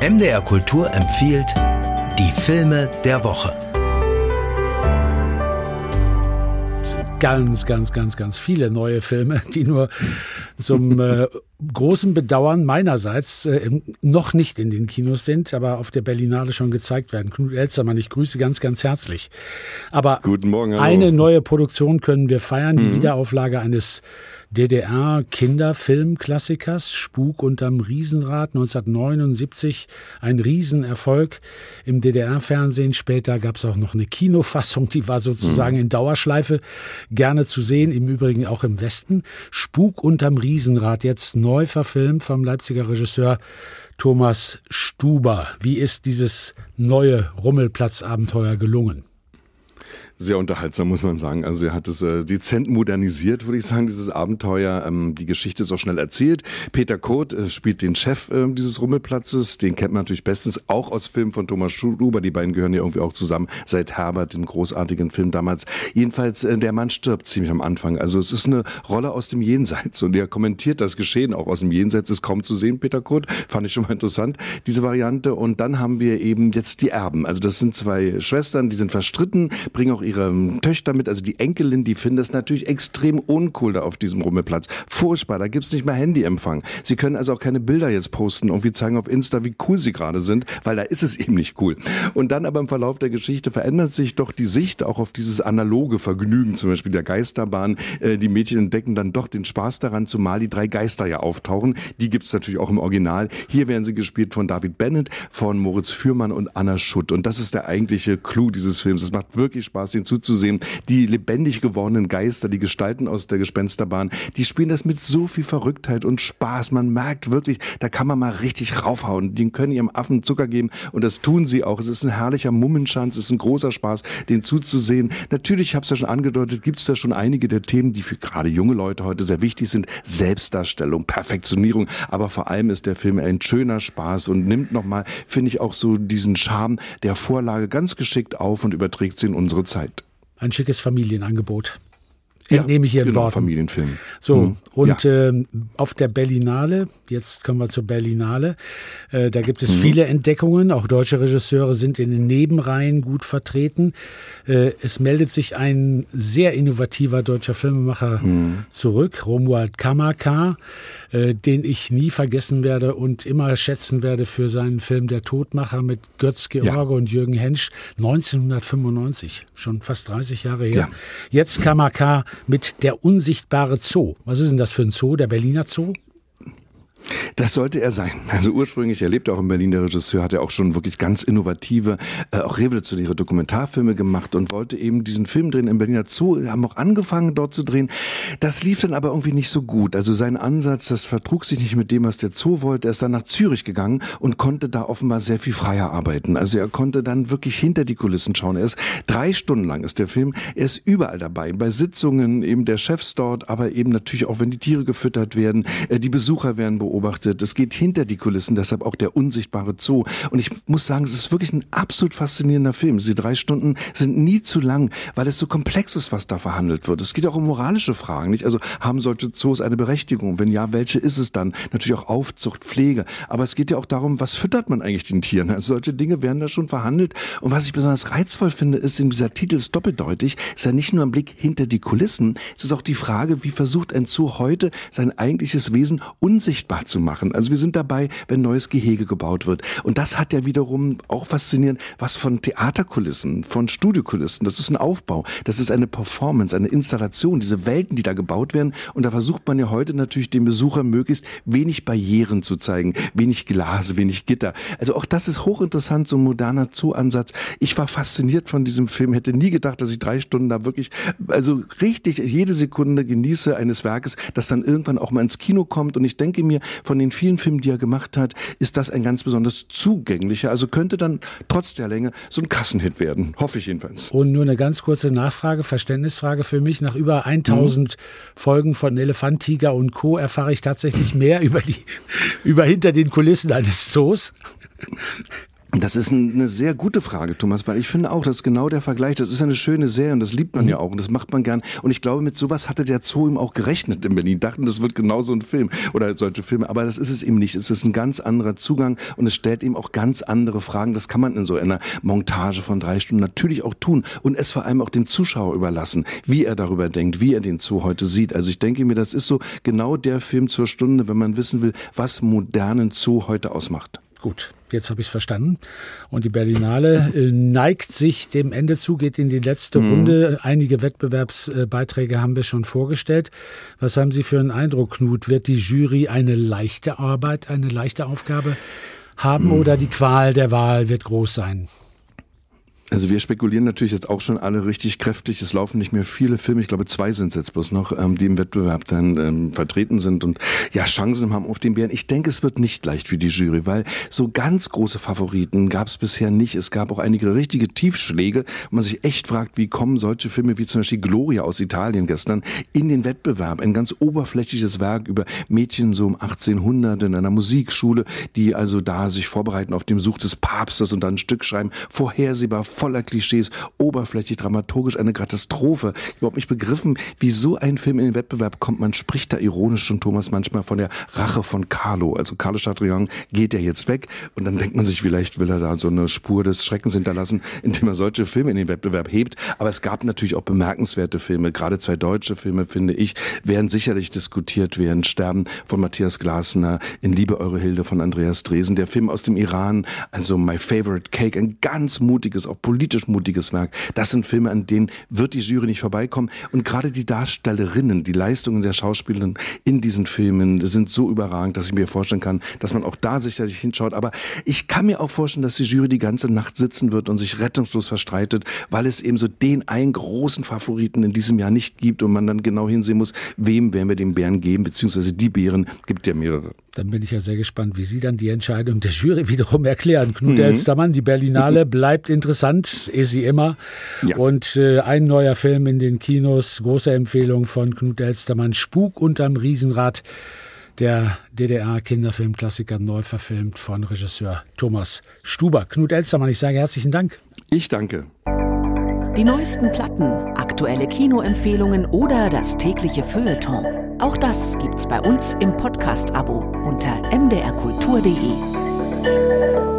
MDR Kultur empfiehlt die Filme der Woche. ganz, ganz, ganz, ganz viele neue Filme, die nur zum äh, großen Bedauern meinerseits äh, noch nicht in den Kinos sind, aber auf der Berlinale schon gezeigt werden. Knut Elzermann, ich grüße ganz, ganz herzlich. Aber Morgen, eine neue Produktion können wir feiern, die mhm. Wiederauflage eines DDR-Kinderfilmklassikers Spuk unterm Riesenrad 1979 ein Riesenerfolg im DDR-Fernsehen. Später gab es auch noch eine Kinofassung, die war sozusagen mhm. in Dauerschleife gerne zu sehen, im Übrigen auch im Westen. Spuk unterm Riesenrad, jetzt neu verfilmt vom Leipziger Regisseur Thomas Stuber. Wie ist dieses neue Rummelplatzabenteuer gelungen? Sehr unterhaltsam, muss man sagen. Also er hat es äh, dezent modernisiert, würde ich sagen, dieses Abenteuer. Ähm, die Geschichte ist auch schnell erzählt. Peter Koth äh, spielt den Chef äh, dieses Rummelplatzes. Den kennt man natürlich bestens auch aus Filmen von Thomas Schuber. Die beiden gehören ja irgendwie auch zusammen seit Herbert, dem großartigen Film damals. Jedenfalls, äh, der Mann stirbt ziemlich am Anfang. Also es ist eine Rolle aus dem Jenseits und er kommentiert das Geschehen auch aus dem Jenseits. Ist kaum zu sehen, Peter Koth. Fand ich schon mal interessant, diese Variante. Und dann haben wir eben jetzt die Erben. Also das sind zwei Schwestern, die sind verstritten, bringen auch ihre Töchter mit, also die Enkelin, die finden das natürlich extrem uncool da auf diesem Rummelplatz. Furchtbar, da gibt's nicht mehr Handyempfang. Sie können also auch keine Bilder jetzt posten und wir zeigen auf Insta, wie cool sie gerade sind, weil da ist es eben nicht cool. Und dann aber im Verlauf der Geschichte verändert sich doch die Sicht auch auf dieses analoge Vergnügen, zum Beispiel der Geisterbahn. Äh, die Mädchen entdecken dann doch den Spaß daran, zumal die drei Geister ja auftauchen. Die gibt's natürlich auch im Original. Hier werden sie gespielt von David Bennett, von Moritz Fürmann und Anna Schutt. Und das ist der eigentliche Clou dieses Films. Es macht wirklich Spaß, den zuzusehen. Die lebendig gewordenen Geister, die Gestalten aus der Gespensterbahn, die spielen das mit so viel Verrücktheit und Spaß. Man merkt wirklich, da kann man mal richtig raufhauen. Die können ihrem Affen Zucker geben und das tun sie auch. Es ist ein herrlicher Mummenschanz, es ist ein großer Spaß, den zuzusehen. Natürlich, ich habe es ja schon angedeutet, gibt es da schon einige der Themen, die für gerade junge Leute heute sehr wichtig sind. Selbstdarstellung, Perfektionierung, aber vor allem ist der Film ein schöner Spaß und nimmt nochmal, finde ich, auch so diesen Charme der Vorlage ganz geschickt auf und überträgt sie in unsere Zeit. Ein schickes Familienangebot. Entnehme ich Ihren genau, Worten. Familienfilm. So, mhm. und ja. äh, auf der Berlinale, jetzt kommen wir zur Berlinale, äh, da gibt es mhm. viele Entdeckungen, auch deutsche Regisseure sind in den Nebenreihen gut vertreten. Äh, es meldet sich ein sehr innovativer deutscher Filmemacher mhm. zurück, Romuald Kamaka, äh, den ich nie vergessen werde und immer schätzen werde für seinen Film Der Todmacher mit Götz George ja. und Jürgen Hensch 1995, schon fast 30 Jahre her. Ja. Jetzt Kamaka mit Der unsichtbare Zoo. Was ist denn das für ein Zoo? Der Berliner Zoo? Das sollte er sein. Also ursprünglich, er lebt auch in Berlin, der Regisseur, hat ja auch schon wirklich ganz innovative, äh, auch revolutionäre Dokumentarfilme gemacht und wollte eben diesen Film drehen in Berliner Zoo, haben auch angefangen dort zu drehen. Das lief dann aber irgendwie nicht so gut. Also sein Ansatz, das vertrug sich nicht mit dem, was der Zoo wollte. Er ist dann nach Zürich gegangen und konnte da offenbar sehr viel freier arbeiten. Also er konnte dann wirklich hinter die Kulissen schauen. Er ist drei Stunden lang ist der Film. Er ist überall dabei. Bei Sitzungen eben der Chefs dort, aber eben natürlich auch, wenn die Tiere gefüttert werden, äh, die Besucher werden beobachtet beobachtet. Es geht hinter die Kulissen, deshalb auch der unsichtbare Zoo. Und ich muss sagen, es ist wirklich ein absolut faszinierender Film. Diese drei Stunden sind nie zu lang, weil es so komplex ist, was da verhandelt wird. Es geht auch um moralische Fragen, nicht? Also haben solche Zoos eine Berechtigung? Wenn ja, welche ist es dann? Natürlich auch Aufzucht, Pflege. Aber es geht ja auch darum, was füttert man eigentlich den Tieren? Also solche Dinge werden da schon verhandelt. Und was ich besonders reizvoll finde, ist, in dieser Titel ist doppeldeutig, ist ja nicht nur ein Blick hinter die Kulissen, es ist auch die Frage, wie versucht ein Zoo heute sein eigentliches Wesen unsichtbar zu machen. Also wir sind dabei, wenn neues Gehege gebaut wird. Und das hat ja wiederum auch faszinierend was von Theaterkulissen, von Studiokulissen. Das ist ein Aufbau. Das ist eine Performance, eine Installation, diese Welten, die da gebaut werden. Und da versucht man ja heute natürlich dem Besucher möglichst wenig Barrieren zu zeigen, wenig Glas, wenig Gitter. Also auch das ist hochinteressant, so ein moderner Zoo-Ansatz. Ich war fasziniert von diesem Film, hätte nie gedacht, dass ich drei Stunden da wirklich, also richtig jede Sekunde genieße eines Werkes, das dann irgendwann auch mal ins Kino kommt. Und ich denke mir, von den vielen Filmen, die er gemacht hat, ist das ein ganz besonders zugänglicher. Also könnte dann trotz der Länge so ein Kassenhit werden. Hoffe ich jedenfalls. Und nur eine ganz kurze Nachfrage, Verständnisfrage für mich. Nach über 1000 mhm. Folgen von Elefant, Tiger und Co. erfahre ich tatsächlich mehr über die, über hinter den Kulissen eines Zoos. Das ist eine sehr gute Frage, Thomas, weil ich finde auch, das ist genau der Vergleich. Das ist eine schöne Serie und das liebt man mhm. ja auch und das macht man gern. Und ich glaube, mit sowas hatte der Zoo ihm auch gerechnet in Berlin. Dachten, das wird genau so ein Film oder solche Filme. Aber das ist es eben nicht. Es ist ein ganz anderer Zugang und es stellt ihm auch ganz andere Fragen. Das kann man in so einer Montage von drei Stunden natürlich auch tun und es vor allem auch dem Zuschauer überlassen, wie er darüber denkt, wie er den Zoo heute sieht. Also ich denke mir, das ist so genau der Film zur Stunde, wenn man wissen will, was modernen Zoo heute ausmacht. Gut, jetzt habe ich es verstanden. Und die Berlinale äh, neigt sich dem Ende zu, geht in die letzte mhm. Runde. Einige Wettbewerbsbeiträge haben wir schon vorgestellt. Was haben Sie für einen Eindruck, Knut? Wird die Jury eine leichte Arbeit, eine leichte Aufgabe haben mhm. oder die Qual der Wahl wird groß sein? Also wir spekulieren natürlich jetzt auch schon alle richtig kräftig. Es laufen nicht mehr viele Filme. Ich glaube, zwei sind es jetzt bloß noch, ähm, die im Wettbewerb dann ähm, vertreten sind und ja, Chancen haben auf den Bären. Ich denke, es wird nicht leicht für die Jury, weil so ganz große Favoriten gab es bisher nicht. Es gab auch einige richtige Tiefschläge. wo man sich echt fragt, wie kommen solche Filme wie zum Beispiel Gloria aus Italien gestern in den Wettbewerb? Ein ganz oberflächliches Werk über Mädchen so um 1800 in einer Musikschule, die also da sich vorbereiten auf dem Such des Papstes und dann ein Stück schreiben. Vorhersehbar voller Klischees, oberflächlich, dramaturgisch, eine Katastrophe. Ich habe überhaupt nicht begriffen, wie so ein Film in den Wettbewerb kommt. Man spricht da ironisch schon, Thomas, manchmal von der Rache von Carlo. Also Carlo Chatrion geht ja jetzt weg und dann denkt man sich, vielleicht will er da so eine Spur des Schreckens hinterlassen, indem er solche Filme in den Wettbewerb hebt. Aber es gab natürlich auch bemerkenswerte Filme. Gerade zwei deutsche Filme, finde ich, werden sicherlich diskutiert werden. Sterben von Matthias Glasner, In Liebe Eure Hilde von Andreas Dresen, der Film aus dem Iran, also My Favorite Cake, ein ganz mutiges, auch politisch mutiges Werk. Das sind Filme, an denen wird die Jury nicht vorbeikommen. Und gerade die Darstellerinnen, die Leistungen der Schauspielerinnen in diesen Filmen sind so überragend, dass ich mir vorstellen kann, dass man auch da sicherlich hinschaut. Aber ich kann mir auch vorstellen, dass die Jury die ganze Nacht sitzen wird und sich rettungslos verstreitet, weil es eben so den einen großen Favoriten in diesem Jahr nicht gibt und man dann genau hinsehen muss, wem werden wir den Bären geben, beziehungsweise die Bären gibt ja mehrere. Dann bin ich ja sehr gespannt, wie Sie dann die Entscheidung der Jury wiederum erklären. Knut mhm. Elstermann, die Berlinale bleibt interessant, ist sie immer. Ja. Und äh, ein neuer Film in den Kinos, große Empfehlung von Knut Elstermann, Spuk unterm Riesenrad. Der DDR-Kinderfilmklassiker neu verfilmt von Regisseur Thomas Stuber. Knut Elstermann, ich sage herzlichen Dank. Ich danke. Die neuesten Platten, aktuelle Kinoempfehlungen oder das tägliche Feuilleton. Auch das gibt's bei uns im Podcast-Abo unter mdrkultur.de.